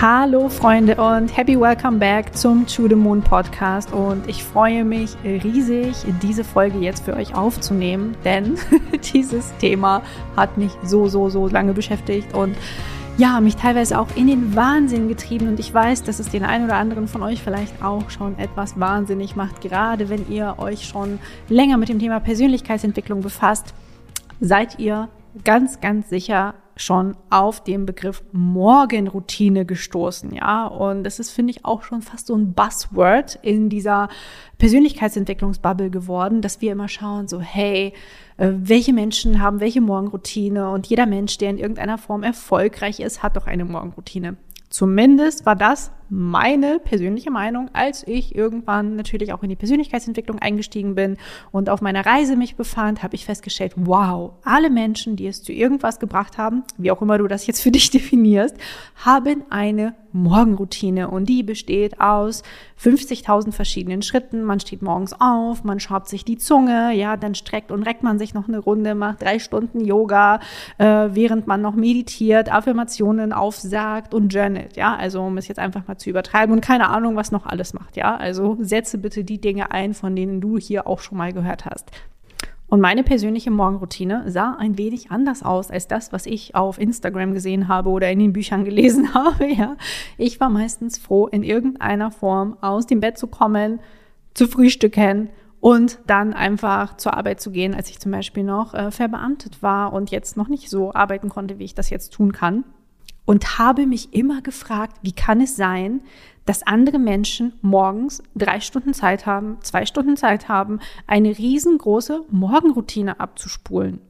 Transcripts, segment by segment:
Hallo Freunde und happy welcome back zum To the Moon Podcast. Und ich freue mich riesig, diese Folge jetzt für euch aufzunehmen, denn dieses Thema hat mich so, so, so lange beschäftigt und ja, mich teilweise auch in den Wahnsinn getrieben. Und ich weiß, dass es den einen oder anderen von euch vielleicht auch schon etwas wahnsinnig macht, gerade wenn ihr euch schon länger mit dem Thema Persönlichkeitsentwicklung befasst, seid ihr ganz, ganz sicher schon auf den Begriff Morgenroutine gestoßen, ja. Und das ist, finde ich, auch schon fast so ein Buzzword in dieser Persönlichkeitsentwicklungsbubble geworden, dass wir immer schauen, so, hey, äh, welche Menschen haben welche Morgenroutine und jeder Mensch, der in irgendeiner Form erfolgreich ist, hat doch eine Morgenroutine. Zumindest war das meine persönliche Meinung, als ich irgendwann natürlich auch in die Persönlichkeitsentwicklung eingestiegen bin und auf meiner Reise mich befand, habe ich festgestellt, wow, alle Menschen, die es zu irgendwas gebracht haben, wie auch immer du das jetzt für dich definierst, haben eine Morgenroutine und die besteht aus 50.000 verschiedenen Schritten. Man steht morgens auf, man schraubt sich die Zunge, ja, dann streckt und reckt man sich noch eine Runde, macht drei Stunden Yoga, äh, während man noch meditiert, Affirmationen aufsagt und journalt, ja, also um es jetzt einfach mal zu übertreiben und keine Ahnung, was noch alles macht, ja. Also setze bitte die Dinge ein, von denen du hier auch schon mal gehört hast. Und meine persönliche Morgenroutine sah ein wenig anders aus als das, was ich auf Instagram gesehen habe oder in den Büchern gelesen habe. Ja, ich war meistens froh, in irgendeiner Form aus dem Bett zu kommen, zu frühstücken und dann einfach zur Arbeit zu gehen, als ich zum Beispiel noch äh, verbeamtet war und jetzt noch nicht so arbeiten konnte, wie ich das jetzt tun kann und habe mich immer gefragt, wie kann es sein, dass andere Menschen morgens drei Stunden Zeit haben, zwei Stunden Zeit haben, eine riesengroße Morgenroutine abzuspulen.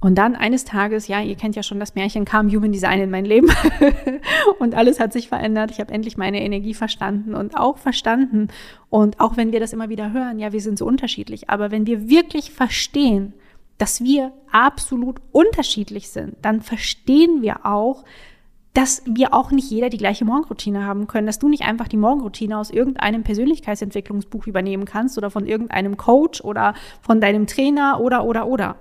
Und dann eines Tages, ja, ihr kennt ja schon das Märchen, kam Human Design in mein Leben und alles hat sich verändert. Ich habe endlich meine Energie verstanden und auch verstanden. Und auch wenn wir das immer wieder hören, ja, wir sind so unterschiedlich, aber wenn wir wirklich verstehen, dass wir absolut unterschiedlich sind, dann verstehen wir auch, dass wir auch nicht jeder die gleiche Morgenroutine haben können, dass du nicht einfach die Morgenroutine aus irgendeinem Persönlichkeitsentwicklungsbuch übernehmen kannst oder von irgendeinem Coach oder von deinem Trainer oder oder oder.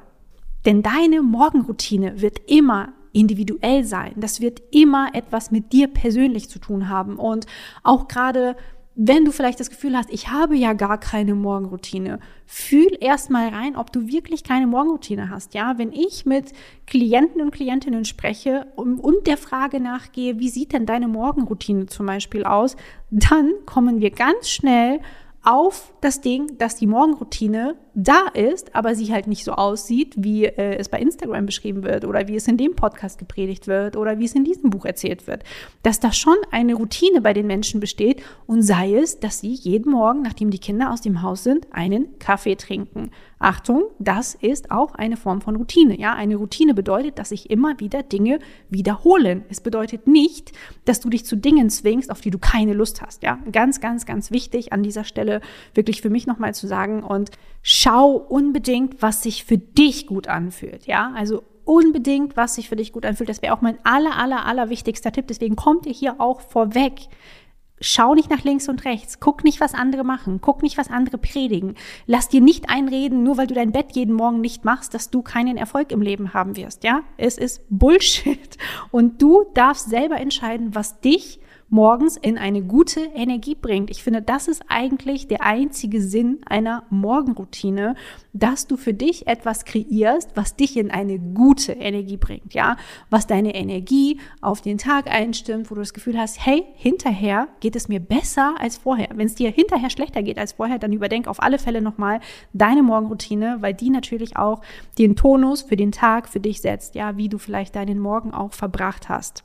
Denn deine Morgenroutine wird immer individuell sein. Das wird immer etwas mit dir persönlich zu tun haben. Und auch gerade wenn du vielleicht das Gefühl hast, ich habe ja gar keine Morgenroutine, fühl erst mal rein, ob du wirklich keine Morgenroutine hast. Ja, wenn ich mit Klienten und Klientinnen spreche und der Frage nachgehe, wie sieht denn deine Morgenroutine zum Beispiel aus, dann kommen wir ganz schnell auf das Ding, dass die Morgenroutine da ist, aber sie halt nicht so aussieht, wie äh, es bei Instagram beschrieben wird oder wie es in dem Podcast gepredigt wird oder wie es in diesem Buch erzählt wird. Dass da schon eine Routine bei den Menschen besteht und sei es, dass sie jeden Morgen, nachdem die Kinder aus dem Haus sind, einen Kaffee trinken. Achtung, das ist auch eine Form von Routine. Ja, eine Routine bedeutet, dass sich immer wieder Dinge wiederholen. Es bedeutet nicht, dass du dich zu Dingen zwingst, auf die du keine Lust hast. Ja, ganz, ganz, ganz wichtig an dieser Stelle wirklich für mich nochmal zu sagen und schau unbedingt, was sich für dich gut anfühlt. Ja, also unbedingt, was sich für dich gut anfühlt. Das wäre auch mein aller, aller, aller wichtigster Tipp. Deswegen kommt ihr hier auch vorweg. Schau nicht nach links und rechts. Guck nicht, was andere machen. Guck nicht, was andere predigen. Lass dir nicht einreden, nur weil du dein Bett jeden Morgen nicht machst, dass du keinen Erfolg im Leben haben wirst. Ja, es ist Bullshit. Und du darfst selber entscheiden, was dich morgens in eine gute Energie bringt. Ich finde, das ist eigentlich der einzige Sinn einer Morgenroutine, dass du für dich etwas kreierst, was dich in eine gute Energie bringt, ja, was deine Energie auf den Tag einstimmt, wo du das Gefühl hast, hey, hinterher geht es mir besser als vorher. Wenn es dir hinterher schlechter geht als vorher, dann überdenk auf alle Fälle nochmal deine Morgenroutine, weil die natürlich auch den Tonus für den Tag für dich setzt, ja, wie du vielleicht deinen Morgen auch verbracht hast.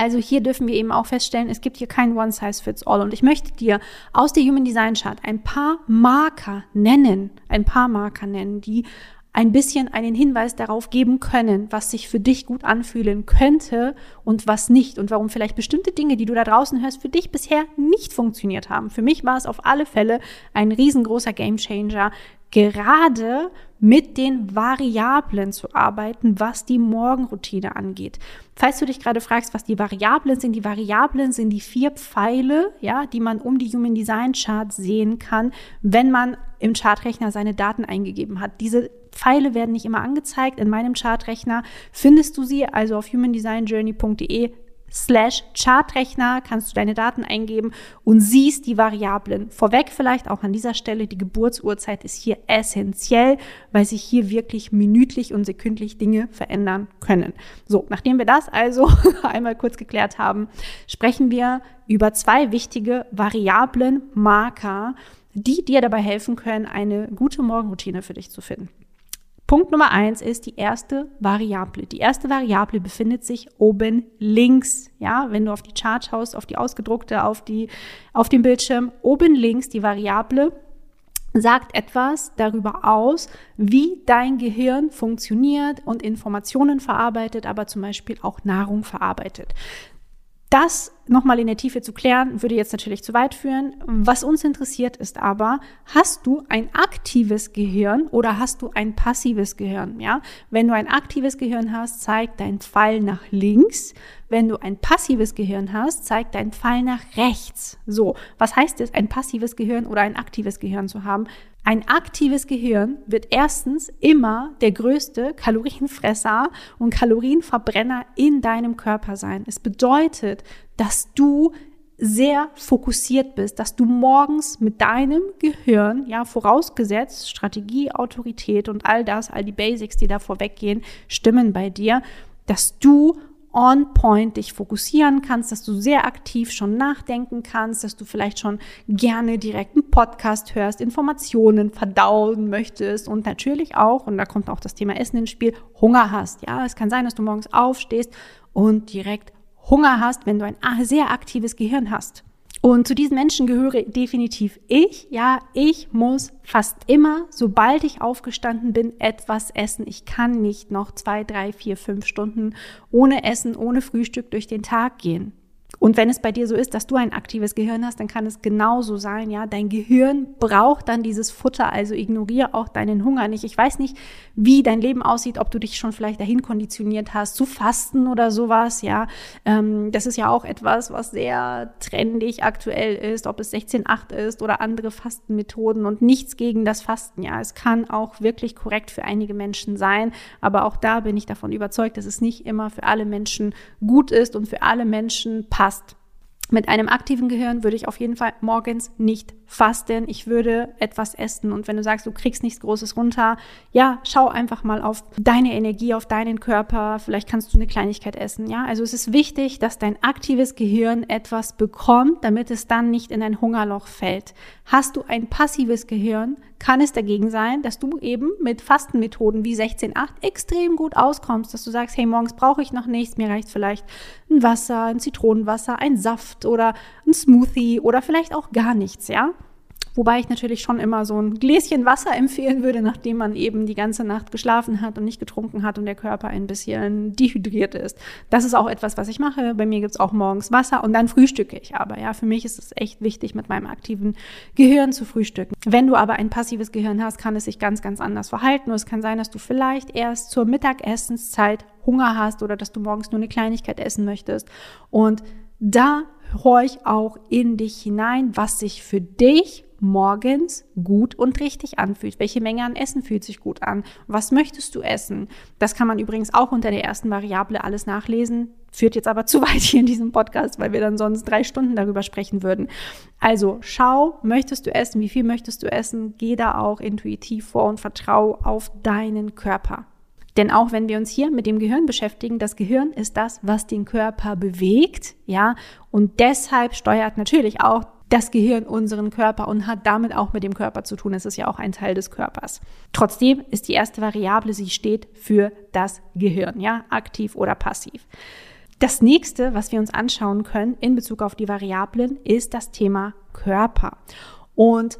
Also hier dürfen wir eben auch feststellen, es gibt hier kein One Size Fits All. Und ich möchte dir aus der Human Design Chart ein paar Marker nennen, ein paar Marker nennen, die ein bisschen einen Hinweis darauf geben können, was sich für dich gut anfühlen könnte und was nicht und warum vielleicht bestimmte Dinge, die du da draußen hörst, für dich bisher nicht funktioniert haben. Für mich war es auf alle Fälle ein riesengroßer Gamechanger, gerade mit den Variablen zu arbeiten, was die Morgenroutine angeht. Falls du dich gerade fragst, was die Variablen sind, die Variablen sind die vier Pfeile, ja, die man um die Human Design Chart sehen kann, wenn man im Chartrechner seine Daten eingegeben hat. Diese Pfeile werden nicht immer angezeigt. In meinem Chartrechner findest du sie also auf humandesignjourney.de slash Chartrechner kannst du deine Daten eingeben und siehst die Variablen. Vorweg vielleicht auch an dieser Stelle, die Geburtsurzeit ist hier essentiell, weil sich hier wirklich minütlich und sekündlich Dinge verändern können. So, nachdem wir das also einmal kurz geklärt haben, sprechen wir über zwei wichtige Variablen, Marker, die dir dabei helfen können, eine gute Morgenroutine für dich zu finden. Punkt Nummer eins ist die erste Variable. Die erste Variable befindet sich oben links. Ja, wenn du auf die Chart schaust, auf die ausgedruckte, auf die, auf dem Bildschirm, oben links die Variable sagt etwas darüber aus, wie dein Gehirn funktioniert und Informationen verarbeitet, aber zum Beispiel auch Nahrung verarbeitet. Das nochmal in der Tiefe zu klären, würde jetzt natürlich zu weit führen. Was uns interessiert ist aber, hast du ein aktives Gehirn oder hast du ein passives Gehirn? Ja, wenn du ein aktives Gehirn hast, zeigt dein Pfeil nach links. Wenn du ein passives Gehirn hast, zeigt dein Pfeil nach rechts. So, was heißt es, ein passives Gehirn oder ein aktives Gehirn zu haben? Ein aktives Gehirn wird erstens immer der größte Kalorienfresser und Kalorienverbrenner in deinem Körper sein. Es bedeutet, dass du sehr fokussiert bist, dass du morgens mit deinem Gehirn, ja, vorausgesetzt Strategie, Autorität und all das, all die Basics, die da vorweggehen, stimmen bei dir, dass du on point dich fokussieren kannst, dass du sehr aktiv schon nachdenken kannst, dass du vielleicht schon gerne direkt einen Podcast hörst, Informationen verdauen möchtest und natürlich auch, und da kommt auch das Thema Essen ins Spiel, Hunger hast. Ja, es kann sein, dass du morgens aufstehst und direkt Hunger hast, wenn du ein sehr aktives Gehirn hast. Und zu diesen Menschen gehöre definitiv ich. Ja, ich muss fast immer, sobald ich aufgestanden bin, etwas essen. Ich kann nicht noch zwei, drei, vier, fünf Stunden ohne Essen, ohne Frühstück durch den Tag gehen. Und wenn es bei dir so ist, dass du ein aktives Gehirn hast, dann kann es genauso sein, ja. Dein Gehirn braucht dann dieses Futter, also ignoriere auch deinen Hunger nicht. Ich weiß nicht, wie dein Leben aussieht, ob du dich schon vielleicht dahin konditioniert hast, zu fasten oder sowas, ja. Ähm, das ist ja auch etwas, was sehr trendig aktuell ist, ob es 16.8 ist oder andere Fastenmethoden und nichts gegen das Fasten, ja. Es kann auch wirklich korrekt für einige Menschen sein, aber auch da bin ich davon überzeugt, dass es nicht immer für alle Menschen gut ist und für alle Menschen passt. Mit einem aktiven Gehirn würde ich auf jeden Fall morgens nicht fasten. Ich würde etwas essen. Und wenn du sagst, du kriegst nichts Großes runter, ja, schau einfach mal auf deine Energie, auf deinen Körper. Vielleicht kannst du eine Kleinigkeit essen. Ja, also es ist wichtig, dass dein aktives Gehirn etwas bekommt, damit es dann nicht in ein Hungerloch fällt. Hast du ein passives Gehirn, kann es dagegen sein, dass du eben mit Fastenmethoden wie 16.8 extrem gut auskommst, dass du sagst, hey, morgens brauche ich noch nichts, mir reicht vielleicht ein Wasser, ein Zitronenwasser, ein Saft oder ein Smoothie oder vielleicht auch gar nichts, ja? Wobei ich natürlich schon immer so ein Gläschen Wasser empfehlen würde, nachdem man eben die ganze Nacht geschlafen hat und nicht getrunken hat und der Körper ein bisschen dehydriert ist. Das ist auch etwas, was ich mache. Bei mir gibt's auch morgens Wasser und dann frühstücke ich aber. Ja, für mich ist es echt wichtig, mit meinem aktiven Gehirn zu frühstücken. Wenn du aber ein passives Gehirn hast, kann es sich ganz, ganz anders verhalten. Und es kann sein, dass du vielleicht erst zur Mittagessenszeit Hunger hast oder dass du morgens nur eine Kleinigkeit essen möchtest. Und da horch auch in dich hinein, was sich für dich morgens gut und richtig anfühlt. Welche Menge an Essen fühlt sich gut an? Was möchtest du essen? Das kann man übrigens auch unter der ersten Variable alles nachlesen. Führt jetzt aber zu weit hier in diesem Podcast, weil wir dann sonst drei Stunden darüber sprechen würden. Also schau, möchtest du essen? Wie viel möchtest du essen? Geh da auch intuitiv vor und vertrau auf deinen Körper. Denn auch wenn wir uns hier mit dem Gehirn beschäftigen, das Gehirn ist das, was den Körper bewegt, ja, und deshalb steuert natürlich auch das Gehirn unseren Körper und hat damit auch mit dem Körper zu tun. Es ist ja auch ein Teil des Körpers. Trotzdem ist die erste Variable, sie steht für das Gehirn, ja, aktiv oder passiv. Das nächste, was wir uns anschauen können in Bezug auf die Variablen, ist das Thema Körper. Und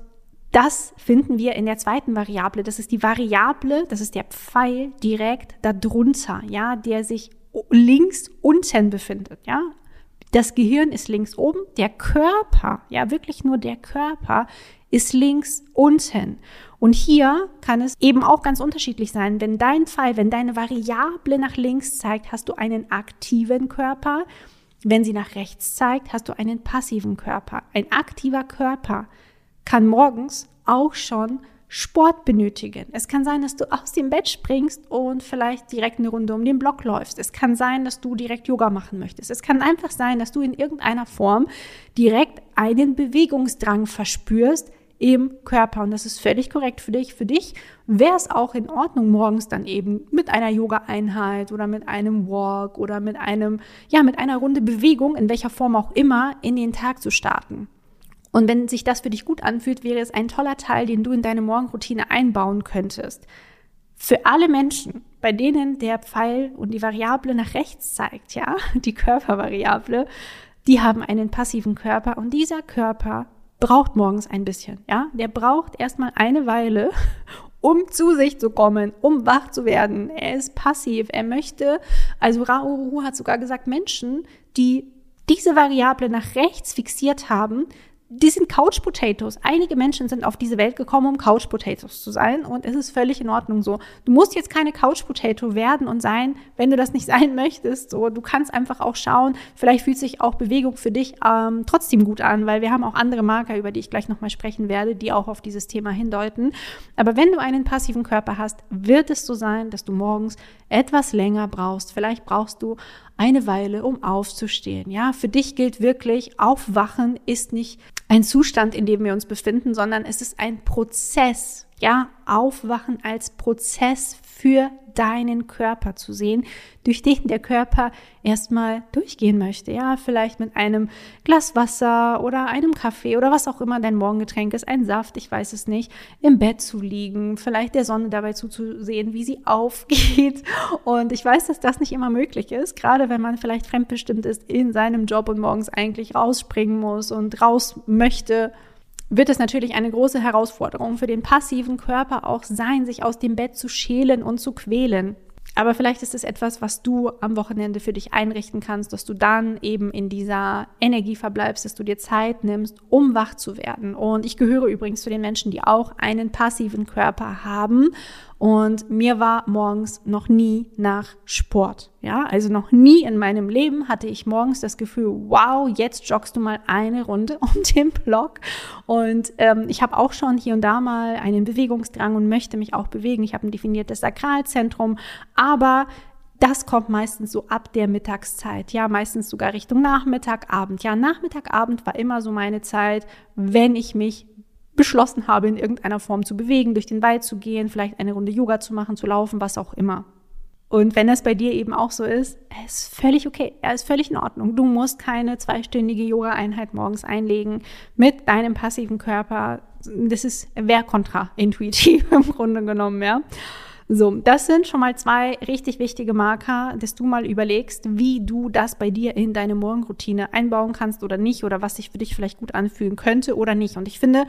das finden wir in der zweiten Variable. Das ist die Variable, das ist der Pfeil direkt darunter, ja, der sich links unten befindet, ja. Das Gehirn ist links oben, der Körper, ja wirklich nur der Körper ist links unten. Und hier kann es eben auch ganz unterschiedlich sein. Wenn dein Pfeil, wenn deine Variable nach links zeigt, hast du einen aktiven Körper. Wenn sie nach rechts zeigt, hast du einen passiven Körper. Ein aktiver Körper kann morgens auch schon Sport benötigen. Es kann sein, dass du aus dem Bett springst und vielleicht direkt eine Runde um den Block läufst. Es kann sein, dass du direkt Yoga machen möchtest. Es kann einfach sein, dass du in irgendeiner Form direkt einen Bewegungsdrang verspürst im Körper. Und das ist völlig korrekt für dich. Für dich wäre es auch in Ordnung, morgens dann eben mit einer Yoga-Einheit oder mit einem Walk oder mit einem, ja, mit einer Runde Bewegung, in welcher Form auch immer, in den Tag zu starten. Und wenn sich das für dich gut anfühlt, wäre es ein toller Teil, den du in deine Morgenroutine einbauen könntest. Für alle Menschen, bei denen der Pfeil und die Variable nach rechts zeigt, ja, die Körpervariable, die haben einen passiven Körper und dieser Körper braucht morgens ein bisschen, ja. Der braucht erstmal eine Weile, um zu sich zu kommen, um wach zu werden. Er ist passiv. Er möchte, also Raoru hat sogar gesagt, Menschen, die diese Variable nach rechts fixiert haben, die sind Couch Potatoes. Einige Menschen sind auf diese Welt gekommen, um Couch Potatoes zu sein und es ist völlig in Ordnung so. Du musst jetzt keine Couch Potato werden und sein, wenn du das nicht sein möchtest. So, du kannst einfach auch schauen. Vielleicht fühlt sich auch Bewegung für dich ähm, trotzdem gut an, weil wir haben auch andere Marker, über die ich gleich nochmal sprechen werde, die auch auf dieses Thema hindeuten. Aber wenn du einen passiven Körper hast, wird es so sein, dass du morgens etwas länger brauchst. Vielleicht brauchst du eine Weile, um aufzustehen. Ja, für dich gilt wirklich, aufwachen ist nicht ein Zustand, in dem wir uns befinden, sondern es ist ein Prozess. Ja, aufwachen als Prozess für deinen Körper zu sehen, durch den der Körper erstmal durchgehen möchte. Ja, vielleicht mit einem Glas Wasser oder einem Kaffee oder was auch immer dein Morgengetränk ist, ein Saft, ich weiß es nicht, im Bett zu liegen, vielleicht der Sonne dabei zuzusehen, wie sie aufgeht. Und ich weiß, dass das nicht immer möglich ist, gerade wenn man vielleicht fremdbestimmt ist in seinem Job und morgens eigentlich rausspringen muss und raus möchte wird es natürlich eine große Herausforderung für den passiven Körper auch sein, sich aus dem Bett zu schälen und zu quälen. Aber vielleicht ist es etwas, was du am Wochenende für dich einrichten kannst, dass du dann eben in dieser Energie verbleibst, dass du dir Zeit nimmst, um wach zu werden. Und ich gehöre übrigens zu den Menschen, die auch einen passiven Körper haben und mir war morgens noch nie nach Sport. Ja, also noch nie in meinem Leben hatte ich morgens das Gefühl, wow, jetzt joggst du mal eine Runde um den Block. Und ähm, ich habe auch schon hier und da mal einen Bewegungsdrang und möchte mich auch bewegen. Ich habe ein definiertes Sakralzentrum, aber das kommt meistens so ab der Mittagszeit, ja, meistens sogar Richtung Nachmittag, Abend. Ja, Nachmittag, Abend war immer so meine Zeit, wenn ich mich beschlossen habe, in irgendeiner Form zu bewegen, durch den Wald zu gehen, vielleicht eine Runde Yoga zu machen, zu laufen, was auch immer. Und wenn das bei dir eben auch so ist, er ist völlig okay, er ist völlig in Ordnung. Du musst keine zweistündige Yoga-Einheit morgens einlegen mit deinem passiven Körper. Das ist wäre kontraintuitiv im Grunde genommen, ja. So, das sind schon mal zwei richtig wichtige Marker, dass du mal überlegst, wie du das bei dir in deine Morgenroutine einbauen kannst oder nicht oder was sich für dich vielleicht gut anfühlen könnte oder nicht. Und ich finde,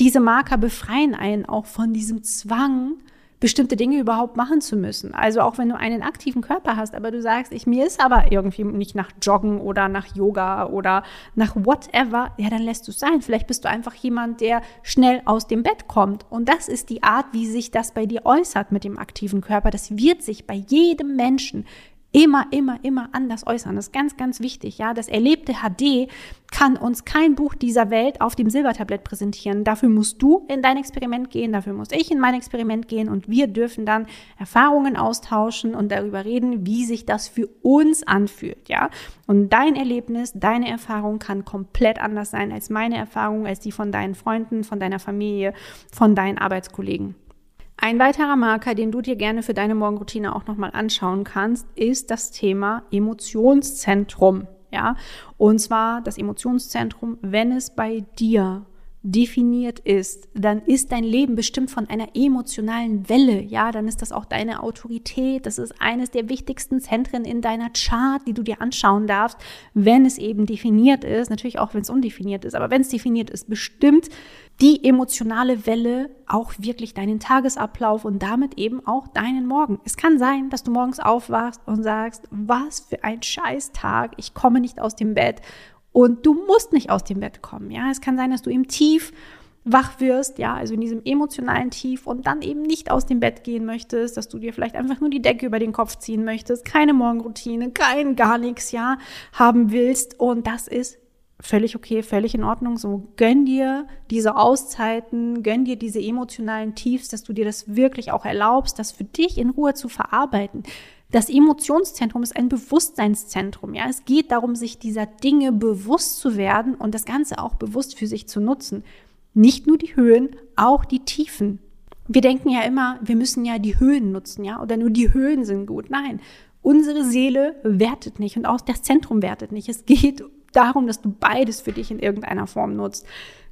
diese Marker befreien einen auch von diesem Zwang, bestimmte Dinge überhaupt machen zu müssen. Also auch wenn du einen aktiven Körper hast, aber du sagst, ich mir ist aber irgendwie nicht nach Joggen oder nach Yoga oder nach whatever, ja, dann lässt du es sein. Vielleicht bist du einfach jemand, der schnell aus dem Bett kommt. Und das ist die Art, wie sich das bei dir äußert mit dem aktiven Körper. Das wird sich bei jedem Menschen immer, immer, immer anders äußern. Das ist ganz, ganz wichtig. Ja, das erlebte HD kann uns kein Buch dieser Welt auf dem Silbertablett präsentieren. Dafür musst du in dein Experiment gehen, dafür muss ich in mein Experiment gehen und wir dürfen dann Erfahrungen austauschen und darüber reden, wie sich das für uns anfühlt. Ja, und dein Erlebnis, deine Erfahrung kann komplett anders sein als meine Erfahrung, als die von deinen Freunden, von deiner Familie, von deinen Arbeitskollegen. Ein weiterer Marker, den du dir gerne für deine Morgenroutine auch nochmal anschauen kannst, ist das Thema Emotionszentrum. Ja, und zwar das Emotionszentrum, wenn es bei dir definiert ist, dann ist dein Leben bestimmt von einer emotionalen Welle. Ja, dann ist das auch deine Autorität. Das ist eines der wichtigsten Zentren in deiner Chart, die du dir anschauen darfst, wenn es eben definiert ist. Natürlich auch, wenn es undefiniert ist, aber wenn es definiert ist, bestimmt die emotionale Welle auch wirklich deinen Tagesablauf und damit eben auch deinen Morgen. Es kann sein, dass du morgens aufwachst und sagst, was für ein Scheißtag, ich komme nicht aus dem Bett und du musst nicht aus dem Bett kommen. Ja, es kann sein, dass du im Tief wach wirst, ja, also in diesem emotionalen Tief und dann eben nicht aus dem Bett gehen möchtest, dass du dir vielleicht einfach nur die Decke über den Kopf ziehen möchtest, keine Morgenroutine, kein gar nichts, ja, haben willst und das ist völlig okay, völlig in Ordnung. So gönn dir diese Auszeiten, gönn dir diese emotionalen Tiefs, dass du dir das wirklich auch erlaubst, das für dich in Ruhe zu verarbeiten. Das Emotionszentrum ist ein Bewusstseinszentrum. Ja, es geht darum, sich dieser Dinge bewusst zu werden und das Ganze auch bewusst für sich zu nutzen. Nicht nur die Höhen, auch die Tiefen. Wir denken ja immer, wir müssen ja die Höhen nutzen, ja, oder nur die Höhen sind gut. Nein, unsere Seele wertet nicht und auch das Zentrum wertet nicht. Es geht darum, dass du beides für dich in irgendeiner Form nutzt.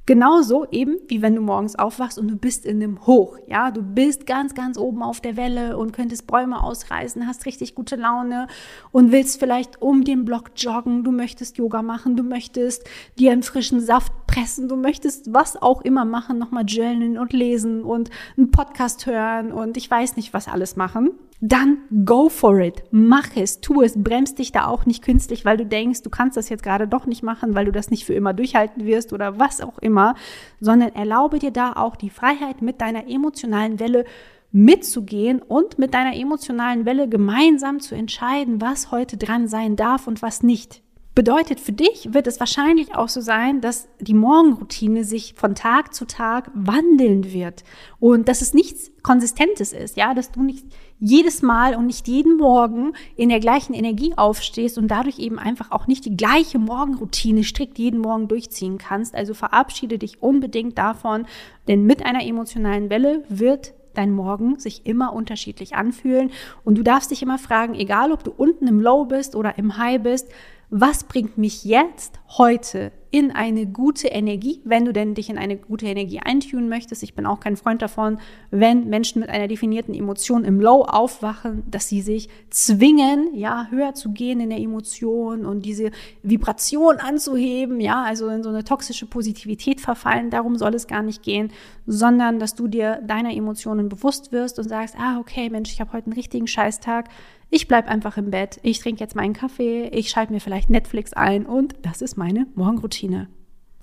Genauso eben, wie wenn du morgens aufwachst und du bist in einem Hoch, ja, du bist ganz, ganz oben auf der Welle und könntest Bäume ausreißen, hast richtig gute Laune und willst vielleicht um den Block joggen, du möchtest Yoga machen, du möchtest dir einen frischen Saft pressen, du möchtest was auch immer machen, nochmal journalen und lesen und einen Podcast hören und ich weiß nicht, was alles machen dann go for it. Mach es, tu es, bremst dich da auch nicht künstlich, weil du denkst, du kannst das jetzt gerade doch nicht machen, weil du das nicht für immer durchhalten wirst oder was auch immer, sondern erlaube dir da auch die Freiheit, mit deiner emotionalen Welle mitzugehen und mit deiner emotionalen Welle gemeinsam zu entscheiden, was heute dran sein darf und was nicht. Bedeutet, für dich wird es wahrscheinlich auch so sein, dass die Morgenroutine sich von Tag zu Tag wandeln wird und dass es nichts Konsistentes ist, ja, dass du nicht jedes Mal und nicht jeden Morgen in der gleichen Energie aufstehst und dadurch eben einfach auch nicht die gleiche Morgenroutine strikt jeden Morgen durchziehen kannst. Also verabschiede dich unbedingt davon, denn mit einer emotionalen Welle wird dein Morgen sich immer unterschiedlich anfühlen und du darfst dich immer fragen, egal ob du unten im Low bist oder im High bist, was bringt mich jetzt, heute in eine gute Energie, wenn du denn dich in eine gute Energie eintun möchtest. Ich bin auch kein Freund davon, wenn Menschen mit einer definierten Emotion im Low aufwachen, dass sie sich zwingen, ja, höher zu gehen in der Emotion und diese Vibration anzuheben, ja, also in so eine toxische Positivität verfallen. Darum soll es gar nicht gehen, sondern dass du dir deiner Emotionen bewusst wirst und sagst, ah, okay, Mensch, ich habe heute einen richtigen Scheißtag ich bleib einfach im Bett, ich trinke jetzt meinen Kaffee, ich schalte mir vielleicht Netflix ein und das ist meine Morgenroutine.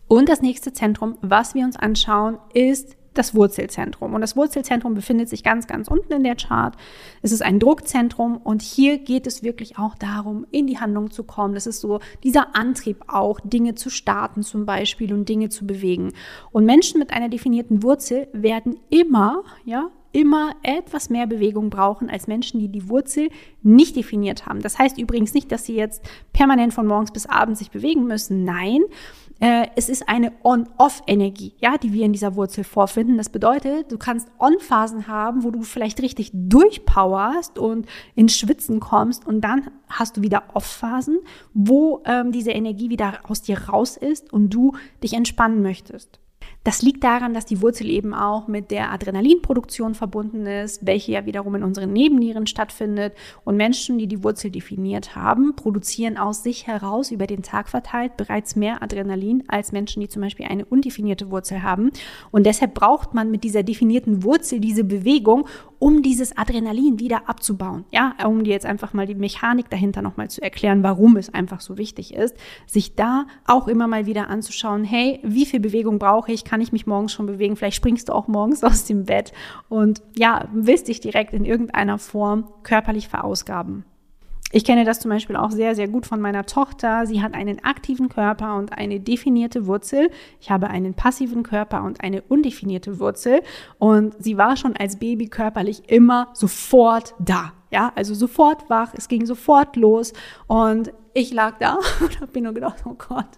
Und das nächste Zentrum, was wir uns anschauen, ist das Wurzelzentrum. Und das Wurzelzentrum befindet sich ganz, ganz unten in der Chart. Es ist ein Druckzentrum und hier geht es wirklich auch darum, in die Handlung zu kommen. Das ist so dieser Antrieb auch, Dinge zu starten zum Beispiel und Dinge zu bewegen. Und Menschen mit einer definierten Wurzel werden immer, ja, immer etwas mehr Bewegung brauchen als Menschen, die die Wurzel nicht definiert haben. Das heißt übrigens nicht, dass sie jetzt permanent von morgens bis abends sich bewegen müssen. Nein, äh, es ist eine On-Off-Energie, ja, die wir in dieser Wurzel vorfinden. Das bedeutet, du kannst On-Phasen haben, wo du vielleicht richtig durchpowerst und ins Schwitzen kommst und dann hast du wieder Off-Phasen, wo ähm, diese Energie wieder aus dir raus ist und du dich entspannen möchtest. Das liegt daran, dass die Wurzel eben auch mit der Adrenalinproduktion verbunden ist, welche ja wiederum in unseren Nebennieren stattfindet. Und Menschen, die die Wurzel definiert haben, produzieren aus sich heraus über den Tag verteilt bereits mehr Adrenalin als Menschen, die zum Beispiel eine undefinierte Wurzel haben. Und deshalb braucht man mit dieser definierten Wurzel diese Bewegung, um dieses Adrenalin wieder abzubauen. Ja, um dir jetzt einfach mal die Mechanik dahinter nochmal zu erklären, warum es einfach so wichtig ist, sich da auch immer mal wieder anzuschauen, hey, wie viel Bewegung brauche ich? Kann ich mich morgens schon bewegen? Vielleicht springst du auch morgens aus dem Bett und ja, willst dich direkt in irgendeiner Form körperlich verausgaben. Ich kenne das zum Beispiel auch sehr, sehr gut von meiner Tochter. Sie hat einen aktiven Körper und eine definierte Wurzel. Ich habe einen passiven Körper und eine undefinierte Wurzel. Und sie war schon als Baby körperlich immer sofort da. Ja, also sofort wach, es ging sofort los und ich lag da und habe mir nur gedacht, oh Gott,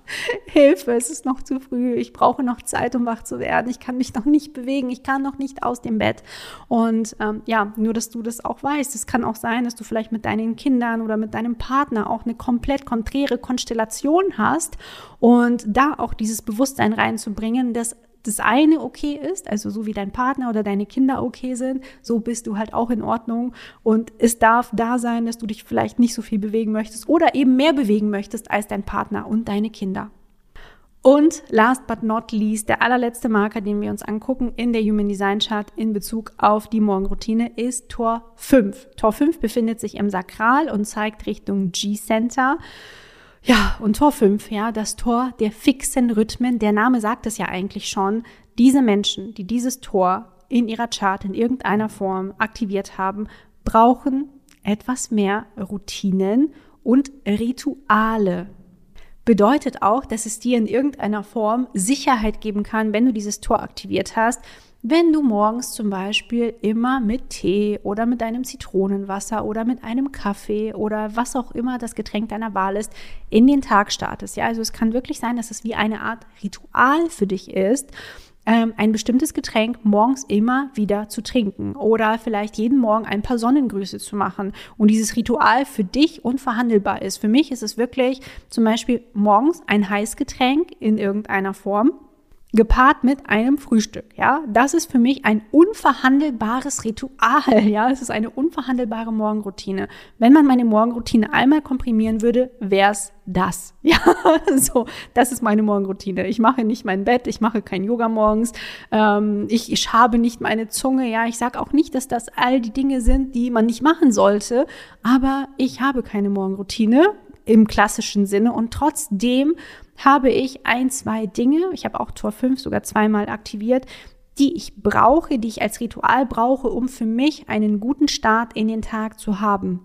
Hilfe, es ist noch zu früh, ich brauche noch Zeit, um wach zu werden, ich kann mich noch nicht bewegen, ich kann noch nicht aus dem Bett. Und ähm, ja, nur, dass du das auch weißt. Es kann auch sein, dass du vielleicht mit deinen Kindern oder mit deinem Partner auch eine komplett konträre Konstellation hast und da auch dieses Bewusstsein reinzubringen, dass das eine okay ist, also so wie dein Partner oder deine Kinder okay sind, so bist du halt auch in Ordnung. Und es darf da sein, dass du dich vielleicht nicht so viel bewegen möchtest oder eben mehr bewegen möchtest als dein Partner und deine Kinder. Und last but not least, der allerletzte Marker, den wir uns angucken in der Human Design Chart in Bezug auf die Morgenroutine, ist Tor 5. Tor 5 befindet sich im Sakral und zeigt Richtung G-Center. Ja, und Tor 5, ja, das Tor der fixen Rhythmen. Der Name sagt es ja eigentlich schon. Diese Menschen, die dieses Tor in ihrer Chart in irgendeiner Form aktiviert haben, brauchen etwas mehr Routinen und Rituale. bedeutet auch, dass es dir in irgendeiner Form Sicherheit geben kann, wenn du dieses Tor aktiviert hast, wenn du morgens zum Beispiel immer mit Tee oder mit deinem Zitronenwasser oder mit einem Kaffee oder was auch immer das Getränk deiner Wahl ist, in den Tag startest. Ja, also es kann wirklich sein, dass es wie eine Art Ritual für dich ist, ähm, ein bestimmtes Getränk morgens immer wieder zu trinken oder vielleicht jeden Morgen ein paar Sonnengrüße zu machen und dieses Ritual für dich unverhandelbar ist. Für mich ist es wirklich zum Beispiel morgens ein Heißgetränk in irgendeiner Form gepaart mit einem Frühstück. Ja, das ist für mich ein unverhandelbares Ritual. Ja, es ist eine unverhandelbare Morgenroutine. Wenn man meine Morgenroutine einmal komprimieren würde, wäre es das. Ja, so, das ist meine Morgenroutine. Ich mache nicht mein Bett, ich mache kein Yoga morgens, ähm, ich, ich habe nicht meine Zunge. Ja, ich sage auch nicht, dass das all die Dinge sind, die man nicht machen sollte, aber ich habe keine Morgenroutine im klassischen Sinne und trotzdem habe ich ein, zwei Dinge, ich habe auch Tor 5 sogar zweimal aktiviert, die ich brauche, die ich als Ritual brauche, um für mich einen guten Start in den Tag zu haben.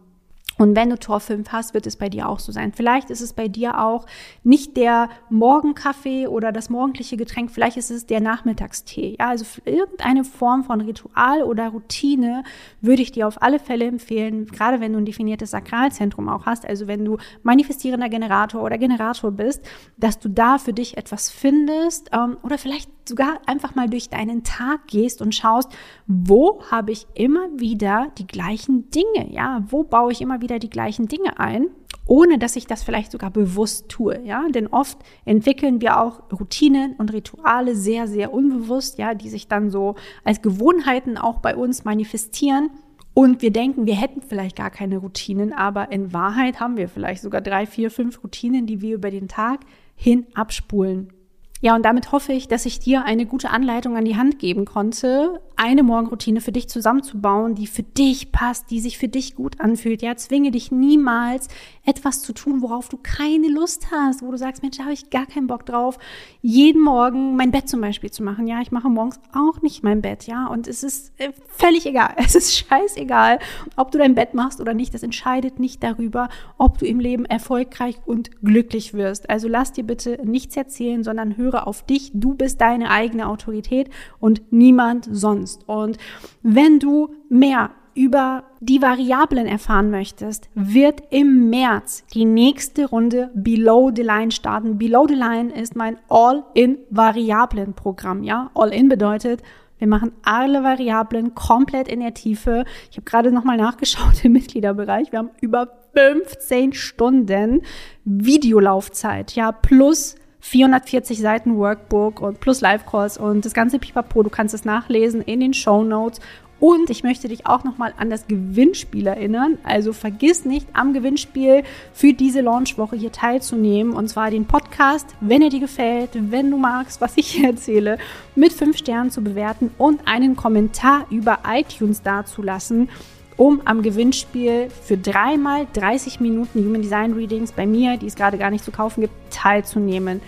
Und wenn du Tor 5 hast, wird es bei dir auch so sein. Vielleicht ist es bei dir auch nicht der Morgenkaffee oder das morgendliche Getränk, vielleicht ist es der Nachmittagstee. Ja, also irgendeine Form von Ritual oder Routine würde ich dir auf alle Fälle empfehlen, gerade wenn du ein definiertes Sakralzentrum auch hast, also wenn du manifestierender Generator oder Generator bist, dass du da für dich etwas findest ähm, oder vielleicht sogar einfach mal durch deinen Tag gehst und schaust, wo habe ich immer wieder die gleichen Dinge? Ja, wo baue ich immer wieder die gleichen Dinge ein? ohne dass ich das vielleicht sogar bewusst tue, ja, denn oft entwickeln wir auch Routinen und Rituale sehr, sehr unbewusst, ja, die sich dann so als Gewohnheiten auch bei uns manifestieren und wir denken, wir hätten vielleicht gar keine Routinen, aber in Wahrheit haben wir vielleicht sogar drei, vier, fünf Routinen, die wir über den Tag hin abspulen. Ja, und damit hoffe ich, dass ich dir eine gute Anleitung an die Hand geben konnte, eine Morgenroutine für dich zusammenzubauen, die für dich passt, die sich für dich gut anfühlt. Ja, zwinge dich niemals, etwas zu tun, worauf du keine Lust hast, wo du sagst, Mensch, da habe ich gar keinen Bock drauf, jeden Morgen mein Bett zum Beispiel zu machen. Ja, ich mache morgens auch nicht mein Bett, ja, und es ist äh, völlig egal. Es ist scheißegal, ob du dein Bett machst oder nicht. Das entscheidet nicht darüber, ob du im Leben erfolgreich und glücklich wirst. Also lass dir bitte nichts erzählen, sondern höre auf dich. Du bist deine eigene Autorität und niemand sonst kannst. Und wenn du mehr über die Variablen erfahren möchtest, wird im März die nächste Runde Below the Line starten. Below the Line ist mein All-in-Variablen-Programm. Ja, All-in bedeutet, wir machen alle Variablen komplett in der Tiefe. Ich habe gerade nochmal nachgeschaut im Mitgliederbereich. Wir haben über 15 Stunden Videolaufzeit, ja, plus 440 Seiten Workbook und plus Live-Calls und das ganze Pipapo. Du kannst es nachlesen in den Show Notes. Und ich möchte dich auch nochmal an das Gewinnspiel erinnern. Also vergiss nicht, am Gewinnspiel für diese Launchwoche hier teilzunehmen. Und zwar den Podcast, wenn er dir gefällt, wenn du magst, was ich hier erzähle, mit fünf Sternen zu bewerten und einen Kommentar über iTunes dazulassen um am Gewinnspiel für dreimal 30 Minuten Human Design Readings bei mir, die es gerade gar nicht zu kaufen gibt, teilzunehmen.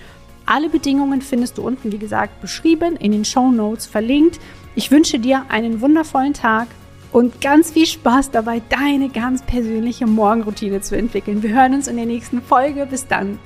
Alle Bedingungen findest du unten, wie gesagt, beschrieben, in den Show Notes verlinkt. Ich wünsche dir einen wundervollen Tag und ganz viel Spaß dabei, deine ganz persönliche Morgenroutine zu entwickeln. Wir hören uns in der nächsten Folge. Bis dann.